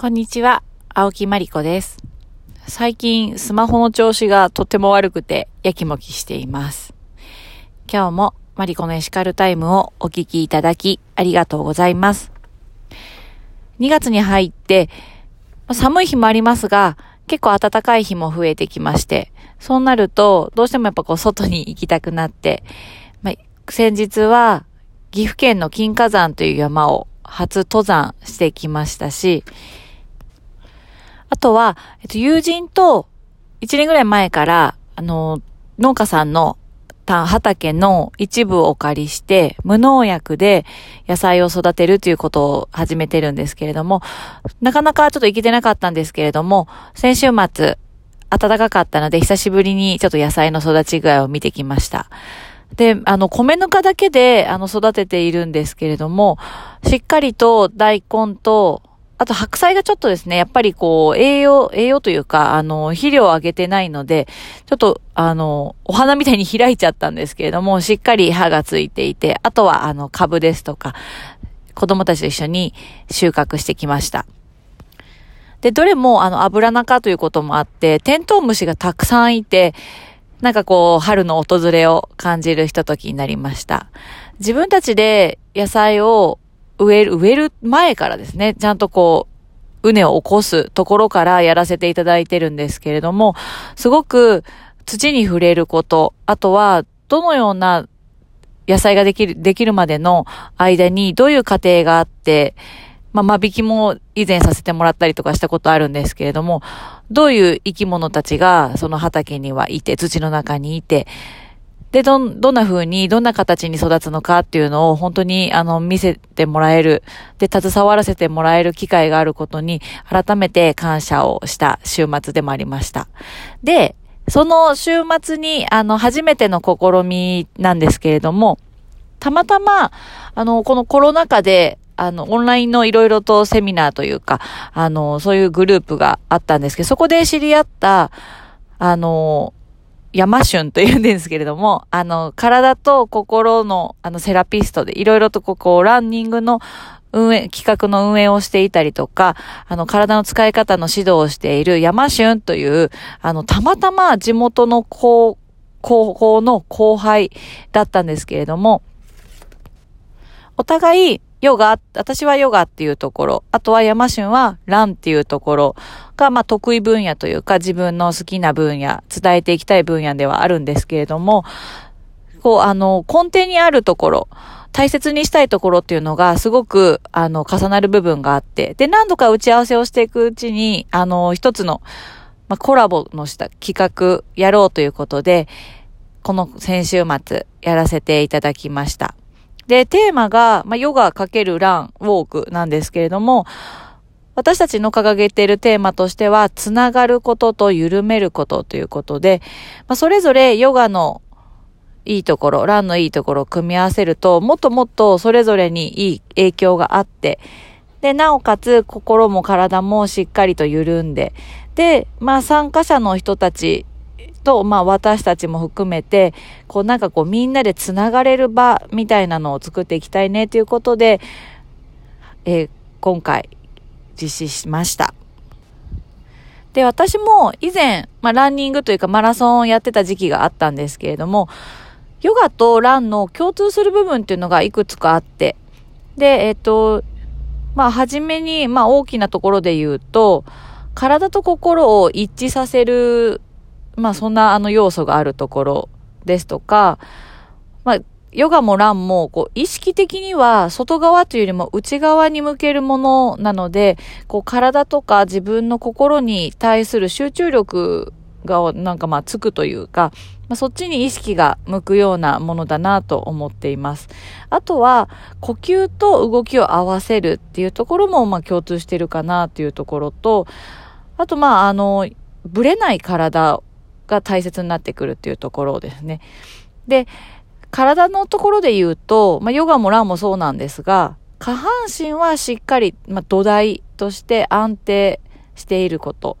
こんにちは、青木まりこです。最近スマホの調子がとても悪くてやきもきしています。今日もマリコのエシカルタイムをお聞きいただきありがとうございます。2月に入って寒い日もありますが結構暖かい日も増えてきまして、そうなるとどうしてもやっぱこう外に行きたくなって、まあ、先日は岐阜県の金華山という山を初登山してきましたし、あとは、えっと、友人と1年ぐらい前から、あの、農家さんの畑の一部をお借りして、無農薬で野菜を育てるということを始めてるんですけれども、なかなかちょっと行けてなかったんですけれども、先週末、暖かかったので、久しぶりにちょっと野菜の育ち具合を見てきました。で、あの、米ぬかだけで、あの、育てているんですけれども、しっかりと大根と、あと白菜がちょっとですね、やっぱりこう、栄養、栄養というか、あの、肥料をあげてないので、ちょっと、あの、お花みたいに開いちゃったんですけれども、しっかり葉がついていて、あとは、あの、株ですとか、子供たちと一緒に収穫してきました。で、どれも、あの、油中ということもあって、テントウムシがたくさんいて、なんかこう、春の訪れを感じるひとときになりました。自分たちで野菜を植える、植える前からですね、ちゃんとこう、畝を起こすところからやらせていただいてるんですけれども、すごく土に触れること、あとは、どのような野菜ができる、できるまでの間にどういう過程があって、まあ、間引きも以前させてもらったりとかしたことあるんですけれども、どういう生き物たちがその畑にはいて、土の中にいて、で、ど、どんな風に、どんな形に育つのかっていうのを本当に、あの、見せてもらえる、で、携わらせてもらえる機会があることに、改めて感謝をした週末でもありました。で、その週末に、あの、初めての試みなんですけれども、たまたま、あの、このコロナ禍で、あの、オンラインのいろいろとセミナーというか、あの、そういうグループがあったんですけど、そこで知り合った、あの、山春というんですけれども、あの、体と心の、あの、セラピストで、いろいろとここ、ランニングの運営、企画の運営をしていたりとか、あの、体の使い方の指導をしている山春という、あの、たまたま地元の高高校の後輩だったんですけれども、お互い、ヨガ、私はヨガっていうところ、あとは山春はランっていうところ。が、まあ得意分野というか自分の好きな分野、伝えていきたい分野ではあるんですけれども、こう、あの、根底にあるところ、大切にしたいところっていうのがすごく、あの、重なる部分があって、で、何度か打ち合わせをしていくうちに、あの、一つの、まあ、コラボのした企画やろうということで、この先週末やらせていただきました。で、テーマが、まあ、ヨガ×ラン、ウォークなんですけれども、私たちの掲げているテーマとしては、つながることと緩めることということで、まあ、それぞれヨガのいいところ、ランのいいところを組み合わせると、もっともっとそれぞれにいい影響があって、で、なおかつ心も体もしっかりと緩んで、で、まあ参加者の人たちと、まあ私たちも含めて、こうなんかこうみんなでつながれる場みたいなのを作っていきたいねということで、えー今回実施しました。で、私も以前、まあランニングというかマラソンをやってた時期があったんですけれども、ヨガとランの共通する部分っていうのがいくつかあって、で、えっ、と、まあ、はじめに、まあ、大きなところで言うと、体と心を一致させる、まあ、そんなあの要素があるところですとか、まあ、ヨガもランも、こう、意識的には外側というよりも内側に向けるものなので、こう、体とか自分の心に対する集中力が、なんかまあ、つくというか、まあ、そっちに意識が向くようなものだなと思っています。あとは、呼吸と動きを合わせるっていうところも、まあ、共通してるかなっていうところと、あと、まあ、あの、ぶれない体が大切になってくるっていうところですね。で、体のところで言うと、まあ、ヨガもランもそうなんですが、下半身はしっかり、まあ、土台として安定していること。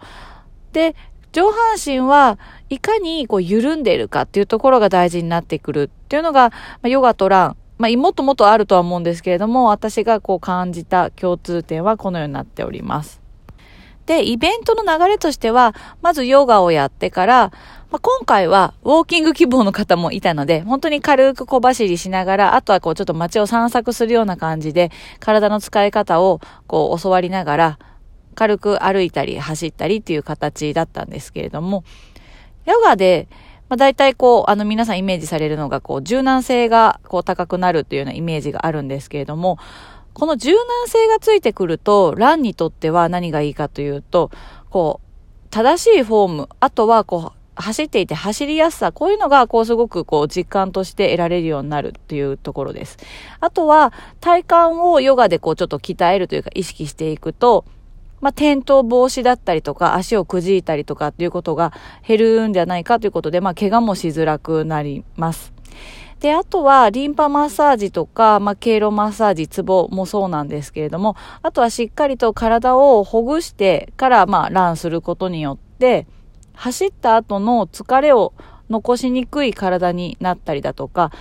で、上半身はいかにこう緩んでいるかっていうところが大事になってくるっていうのが、まあ、ヨガとラン、まあ、もっともっとあるとは思うんですけれども、私がこう感じた共通点はこのようになっております。で、イベントの流れとしては、まずヨガをやってから、まあ、今回はウォーキング希望の方もいたので、本当に軽く小走りしながら、あとはこうちょっと街を散策するような感じで、体の使い方をこう教わりながら、軽く歩いたり走ったりっていう形だったんですけれども、ヨガで、まあ、大体こう、あの皆さんイメージされるのが、こう、柔軟性がこう高くなるというようなイメージがあるんですけれども、この柔軟性がついてくると、ランにとっては何がいいかというと、こう、正しいフォーム、あとはこう、走っていて走りやすさ、こういうのが、こう、すごく、こう、実感として得られるようになるっていうところです。あとは、体幹をヨガで、こう、ちょっと鍛えるというか、意識していくと、まあ、転倒防止だったりとか、足をくじいたりとかっていうことが減るんじゃないかということで、まあ、怪我もしづらくなります。で、あとは、リンパマッサージとか、まあ、経路マッサージ、ツボもそうなんですけれども、あとはしっかりと体をほぐしてから、まあ、ランすることによって、走った後の疲れを残しにくい体になったりだとか、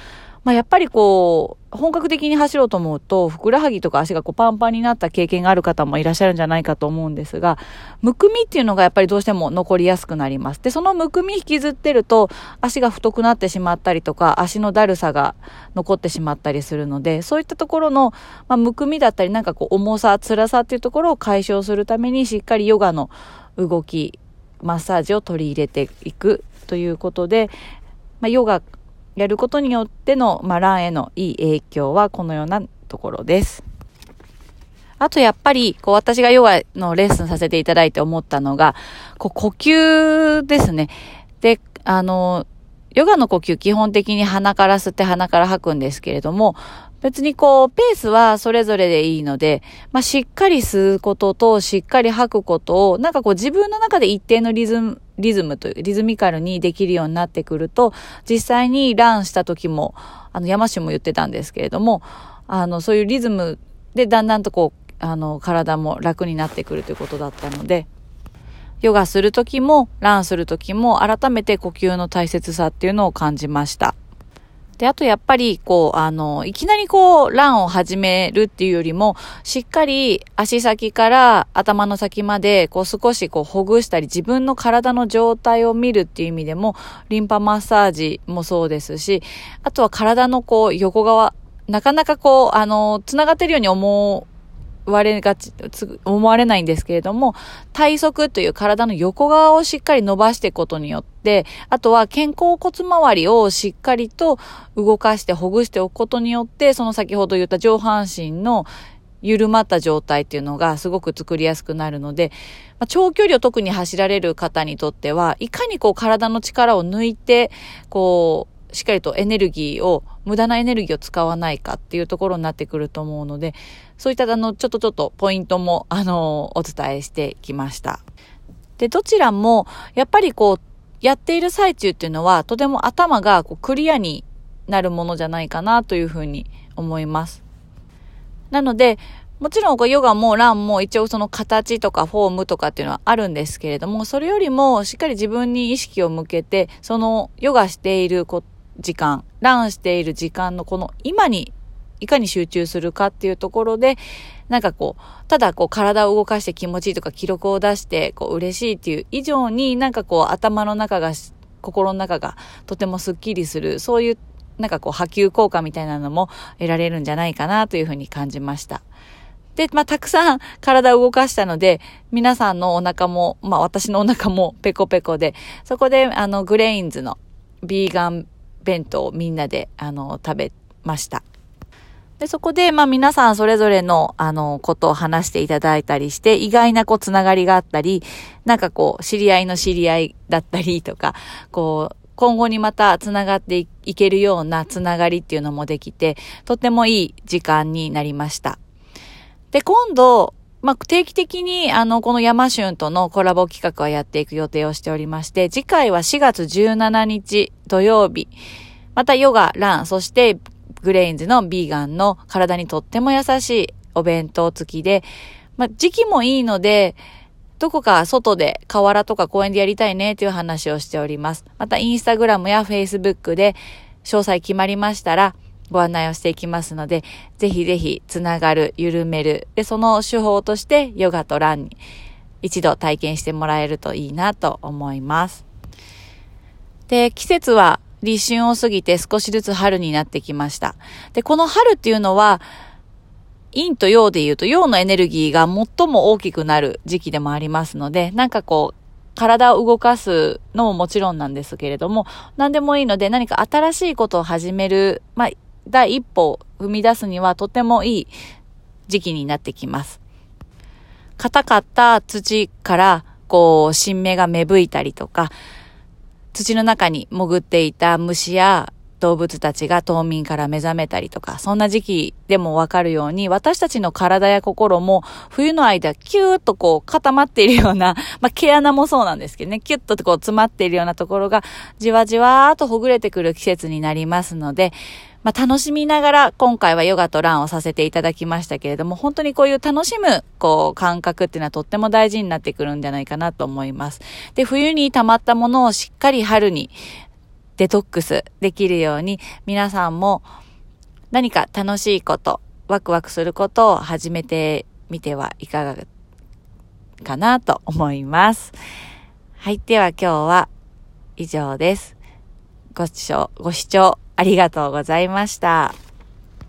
まあ、やっぱりこう、本格的に走ろうと思うと、ふくらはぎとか足がこうパンパンになった経験がある方もいらっしゃるんじゃないかと思うんですが、むくみっていうのがやっぱりどうしても残りやすくなります。で、そのむくみ引きずってると、足が太くなってしまったりとか、足のだるさが残ってしまったりするので、そういったところの、まあ、むくみだったり、なんかこう、重さ、辛さっていうところを解消するために、しっかりヨガの動き、マッサージを取り入れていくということで、まあ、ヨガやることによっての、まあ、ランへのいい影響はこのようなところです。あとやっぱり、こう私がヨガのレッスンさせていただいて思ったのが、こう呼吸ですね。で、あの、ヨガの呼吸基本的に鼻から吸って鼻から吐くんですけれども、別にこう、ペースはそれぞれでいいので、まあ、しっかり吸うことと、しっかり吐くことを、なんかこう自分の中で一定のリズム、リズムという、リズミカルにできるようになってくると、実際にランした時も、あの、山師も言ってたんですけれども、あの、そういうリズムでだんだんとこう、あの、体も楽になってくるということだったので、ヨガする時も、ランする時も、改めて呼吸の大切さっていうのを感じました。で、あとやっぱり、こう、あの、いきなりこう、ランを始めるっていうよりも、しっかり足先から頭の先まで、こう少しこう、ほぐしたり、自分の体の状態を見るっていう意味でも、リンパマッサージもそうですし、あとは体のこう、横側、なかなかこう、あの、繋がってるように思う、れがち、思われないんですけれども、体側という体の横側をしっかり伸ばしていくことによって、あとは肩甲骨周りをしっかりと動かしてほぐしておくことによって、その先ほど言った上半身の緩まった状態っていうのがすごく作りやすくなるので、まあ、長距離を特に走られる方にとっては、いかにこう体の力を抜いて、こう、しっかりとエネルギーを、無駄なエネルギーを使わないかっていうところになってくると思うので、そういったあの、ちょっとちょっとポイントも、あの、お伝えしてきました。で、どちらも、やっぱりこう、やっている最中っていうのは、とても頭がこうクリアになるものじゃないかなというふうに思います。なので、もちろん、ヨガもランも一応その形とかフォームとかっていうのはあるんですけれども、それよりもしっかり自分に意識を向けて、そのヨガしていること時間、ランしている時間のこの今にいかに集中するかっていうところで、なんかこう、ただこう体を動かして気持ちいいとか記録を出してこう嬉しいっていう以上になんかこう頭の中が、心の中がとてもスッキリする、そういうなんかこう波及効果みたいなのも得られるんじゃないかなというふうに感じました。で、まあ、たくさん体を動かしたので、皆さんのお腹も、まあ、私のお腹もペコペコで、そこで、あの、グレインズのビーガン弁当をみんなで、あの、食べました。で、そこで、まあ皆さんそれぞれの、あの、ことを話していただいたりして、意外なこう、つながりがあったり、なんかこう、知り合いの知り合いだったりとか、こう、今後にまたつながっていけるようなつながりっていうのもできて、とてもいい時間になりました。で、今度、まあ、定期的に、あの、この山春とのコラボ企画はやっていく予定をしておりまして、次回は4月17日土曜日、またヨガ、ラン、そしてグレインズのビーガンの体にとっても優しいお弁当付きで、まあ、時期もいいので、どこか外で河原とか公園でやりたいねという話をしております。またインスタグラムやフェイスブックで詳細決まりましたら、ご案内をしていきますので、ぜひぜひつながる、緩める。で、その手法としてヨガとランに一度体験してもらえるといいなと思います。で、季節は立春を過ぎて少しずつ春になってきました。で、この春っていうのは、陰と陽で言うと、陽のエネルギーが最も大きくなる時期でもありますので、なんかこう、体を動かすのももちろんなんですけれども、何でもいいので何か新しいことを始める、まあ、第一歩を踏み出すにはとてもいい時期になってきます。硬かった土から、こう、新芽が芽吹いたりとか、土の中に潜っていた虫や動物たちが冬眠から目覚めたりとか、そんな時期でもわかるように、私たちの体や心も冬の間キューッとこう固まっているような、まあ毛穴もそうなんですけどね、キュッとこう詰まっているようなところがじわじわーとほぐれてくる季節になりますので、まあ、楽しみながら今回はヨガとランをさせていただきましたけれども、本当にこういう楽しむ、こう、感覚っていうのはとっても大事になってくるんじゃないかなと思います。で、冬に溜まったものをしっかり春にデトックスできるように、皆さんも何か楽しいこと、ワクワクすることを始めてみてはいかがかなと思います。はい。では今日は以上です。ご視聴、ご視聴ありがとうございました。